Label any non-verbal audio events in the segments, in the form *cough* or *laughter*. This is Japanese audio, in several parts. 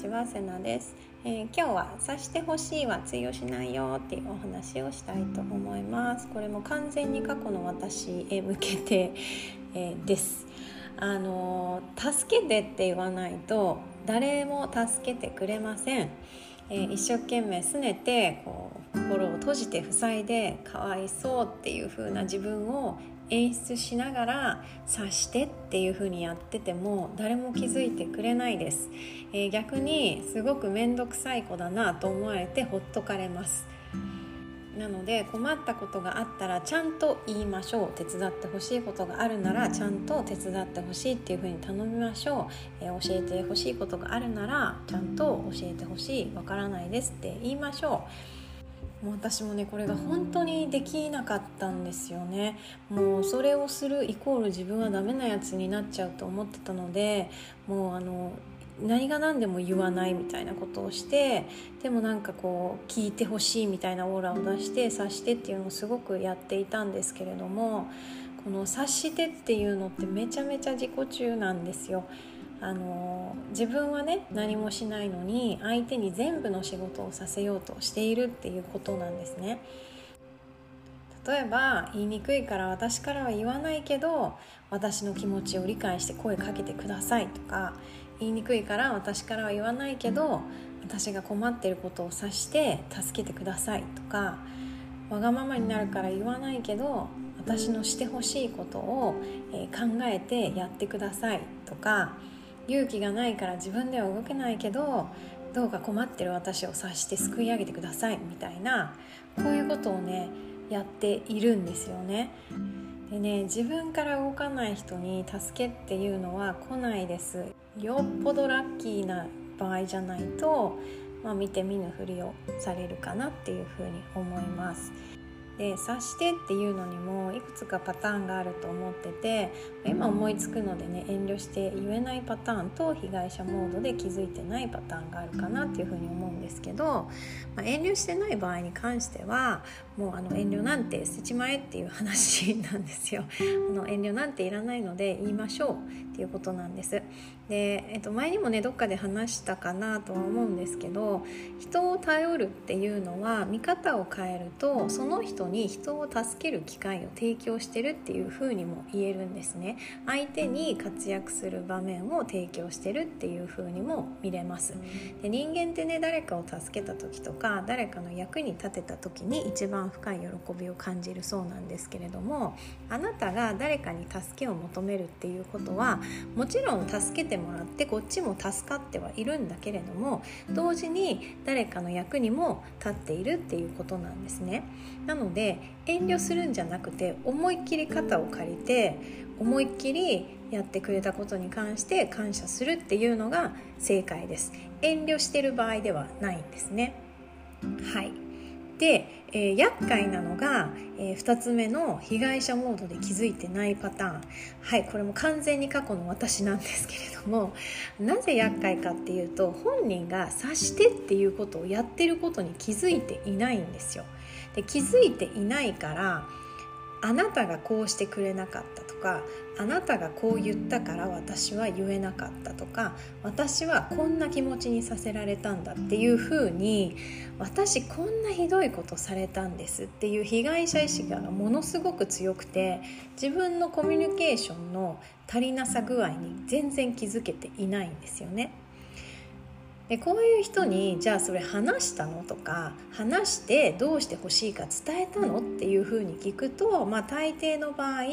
ちはせなです、えー、今日は察してほしいは通用しないよっていうお話をしたいと思います。これも完全に過去の私へ向けて、*laughs* えー、です。あの助けてって言わないと誰も助けてくれません、えー、一生懸命拗ねてこう心を閉じて塞いでかわいそうっていう風な自分を演出しながら察してっていう風にやってても誰も気づいてくれないです、えー、逆にすごく面倒くさい子だなと思われてほっとかれます。なので困ったことがあったらちゃんと言いましょう。手伝ってほしいことがあるならちゃんと手伝ってほしいっていうふうに頼みましょう、えー、教えてほしいことがあるならちゃんと教えてほしい。わからないですって言いましょう。もう私もねこれが本当にできなかったんですよねもうそれをするイコール自分はダメなやつになっちゃうと思ってたのでもうあの何が何でも言わないみたいなことをしてでもなんかこう聞いてほしいみたいなオーラを出して察してっていうのをすごくやっていたんですけれどもこの察してっていうのってめちゃめちゃ自己中なんですよ。あの自分はね何もしないのに相手に全部の仕事をさせようとしているっていうことなんですね。例えば言いにくいから私からは言わないけど私の気持ちを理解して声かけてくださいとか言いにくいから私からは言わないけど私が困ってることを察して助けてくださいとかわがままになるから言わないけど私のしてほしいことを、考えてやってくださいとか勇気がないから自分では動けないけどどうか困ってる私を察して救い上げてくださいみたいなこういうことをねやっているんですよね。でね自分から動かない人に助けっていうのは来ないですよっぽどラッキーな場合じゃないと、まあ、見て見ぬふりをされるかなっていうふうに思いますで察してっていうのにもいくつかパターンがあると思ってて今思いつくのでね遠慮して言えないパターンと被害者モードで気づいてないパターンがあるかなっていうふうに思うんですけど、まあ、遠慮してない場合に関してはもうあの遠慮なんて捨てちまえっていう話なんですよ。あの遠慮なんていらないので言いましょう。っていうことなんです。で、えっと、前にもねどっかで話したかなとは思うんですけど人を頼るっていうのは見方を変えるとその人に人を助ける機会を提供してるっていうふうにも言えるんですね。相手に活躍する場面を提供してるっていうふうにも見れます。で人間ってね誰かを助けた時とか誰かの役に立てた時に一番深い喜びを感じるそうなんですけれどもあなたが誰かに助けを求めるっていうことはもちろん助けてもらってこっちも助かってはいるんだけれども同時に誰かの役にも立っているっていうことなんですね。なので遠慮するんじゃなくて思いっきり肩を借りて思いっきりやってくれたことに関して感謝するっていうのが正解です。遠慮してる場合ではないんですね。はい。で、えー、厄介なのが、えー、2つ目の被害者モードで気づいてないパターンはいこれも完全に過去の私なんですけれどもなぜ厄介かっていうと本人が察してっていうことをやってることに気づいていないんですよ。で気づいていないからあなたがこうしてくれなかったとかあなたがこう言ったから私は言えなかったとか私はこんな気持ちにさせられたんだっていうふうに私こんなひどいことされたんですっていう被害者意識がものすごく強くて自分のコミュニケーションの足りなさ具合に全然気づけていないんですよね。でこういう人にじゃあそれ話したのとか話してどうしてほしいか伝えたのっていうふうに聞くと、まあ、大抵の場合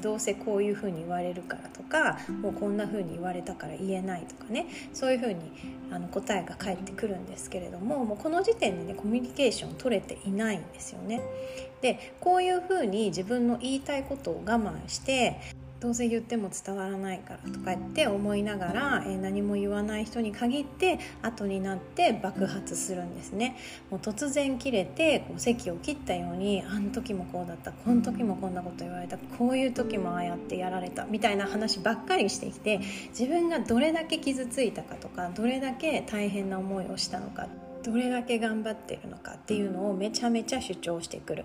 どうせこういうふうに言われるからとかもうこんなふうに言われたから言えないとかねそういうふうにあの答えが返ってくるんですけれどももうこの時点でねコミュニケーション取れていないんですよね。でこういうふうに自分の言いたいことを我慢してどうせ言っても伝わらないからとか言って思いながら、え、何も言わない人に限って後になって爆発するんですね。もう突然切れてこう席を切ったようにあの時もこうだったこの時もこんなこと言われたこういう時もああやってやられたみたいな話ばっかりしてきて自分がどれだけ傷ついたかとかどれだけ大変な思いをしたのか。どれだけ頑張ってるのかっていうのをめちゃめちゃ主張してくる。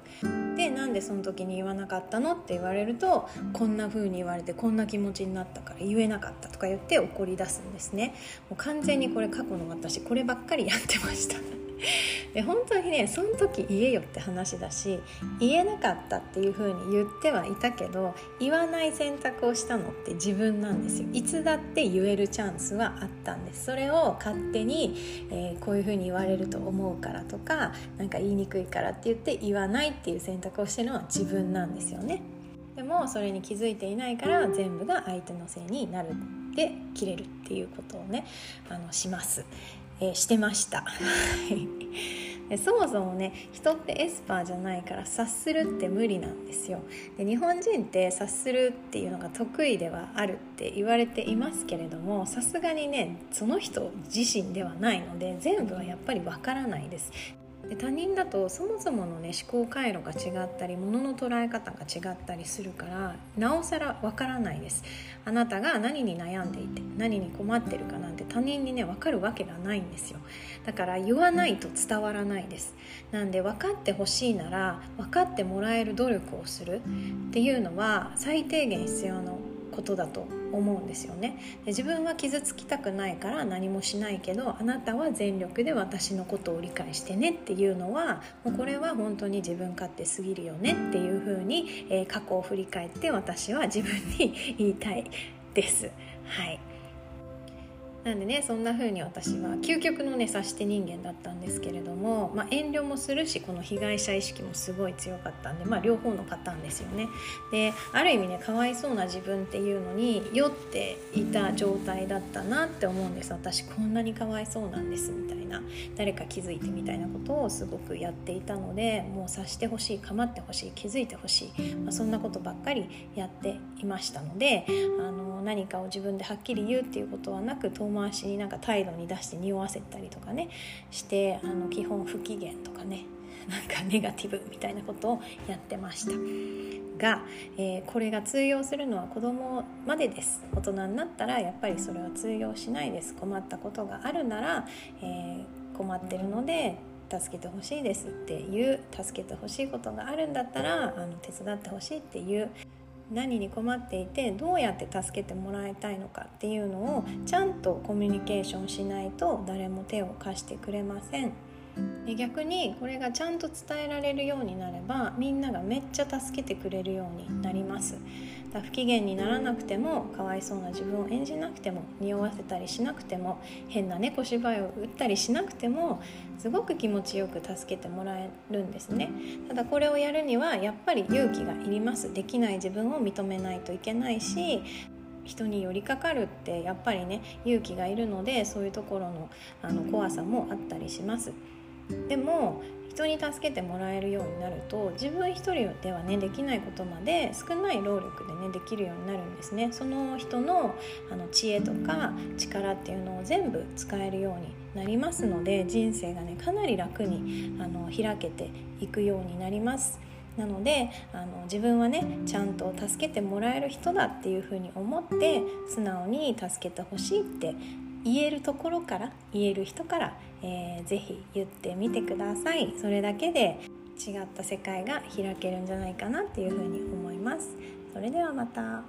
でなんでその時に言わなかったのって言われるとこんな風に言われてこんな気持ちになったから言えなかったとか言って怒り出すんですね。もう完全にこれ過去の私こればっかりやってました。*laughs* で本当にねその時言えよって話だし言えなかったっていう風に言ってはいたけど言わない選択をしたのって自分なんですよ。いつだって言えるチャンスはあったんです。それを勝手に、えー、こういう風に言われると思うからとか何か言いにくいからって言って言わないっていう選択をしてるのは自分なんですよね。でもそれに気づいていないから全部が相手のせいになるで切れるっていうことをねあのします。えー、してました。*laughs* そもそもね人ってエスパーじゃないから察するって無理なんですよ。で日本人って察するっていうのが得意ではあるって言われていますけれどもさすがにねその人自身ではないので全部はやっぱりわからないです。で他人だとそもそものね思考回路が違ったり物のの捉え方が違ったりするからなおさらわからないです。あなたが何に悩んでいて何に困ってるかなんて他人にね分かるわけがないんですよ。だから言わないと伝わらないです。なんで分かってほしいなら分かってもらえる努力をするっていうのは最低限必要なことだと思うんですよねで自分は傷つきたくないから何もしないけどあなたは全力で私のことを理解してねっていうのはもうこれは本当に自分勝手すぎるよねっていうふうに、えー、過去を振り返って私は自分に言いたいです。はいなんでねそんな風に私は究極のね察して人間だったんですけれども、まあ、遠慮もするしこの被害者意識もすごい強かったんで、まあ、両方のパターンですよね。である意味ねかわいそうな自分っていうのに酔っていた状態だったなって思うんです私こんなにかわいそうなんですみたいな誰か気づいてみたいなことをすごくやっていたのでもう察してほしい構ってほしい気づいてほしい、まあ、そんなことばっかりやっていましたのであ何かを自分ではっきり言うっていうことはなく遠回しになんか態度に出して匂わせたりとかねしてあの基本不機嫌とかね *laughs* なんかネガティブみたいなことをやってました。が、えー、これが通用するのは子供までです。大人になったらやっぱりそれは通用しないです。困ったことがあるなら、えー、困ってるので助けてほしいですっていう助けてほしいことがあるんだったらあの手伝ってほしいっていう何に困っていてどうやって助けてもらいたいのかっていうのをちゃんとコミュニケーションしないと誰も手を貸してくれません。で逆にこれがちゃんと伝えられるようになればみんながめっちゃ助けてくれるようになります。だ不機嫌にならなくてもかわいそうな自分を演じなくても匂わせたりしなくても変な猫芝居を打ったりしなくてもすごく気持ちよく助けてもらえるんですね。ただこれをやるにはやっぱり勇気がいります。できない自分を認めないといけないし人に寄りかかるってやっぱりね勇気がいるのでそういうところのあの怖さもあったりします。でも人に助けてもらえるようになると自分一人ではねできないことまで少ない労力でねできるようになるんですね。その人のあの知恵とか力っていうのを全部使えるようになりますので人生がねかなり楽にあの開けていくようになります。なのであの自分はねちゃんと助けてもらえる人だっていうふうに思って素直に助けてほしいって言えるところから言える人から、えー、ぜひ言ってみてください。それだけで違った世界が開けるんじゃないかなっていうふうに思います。それではまた。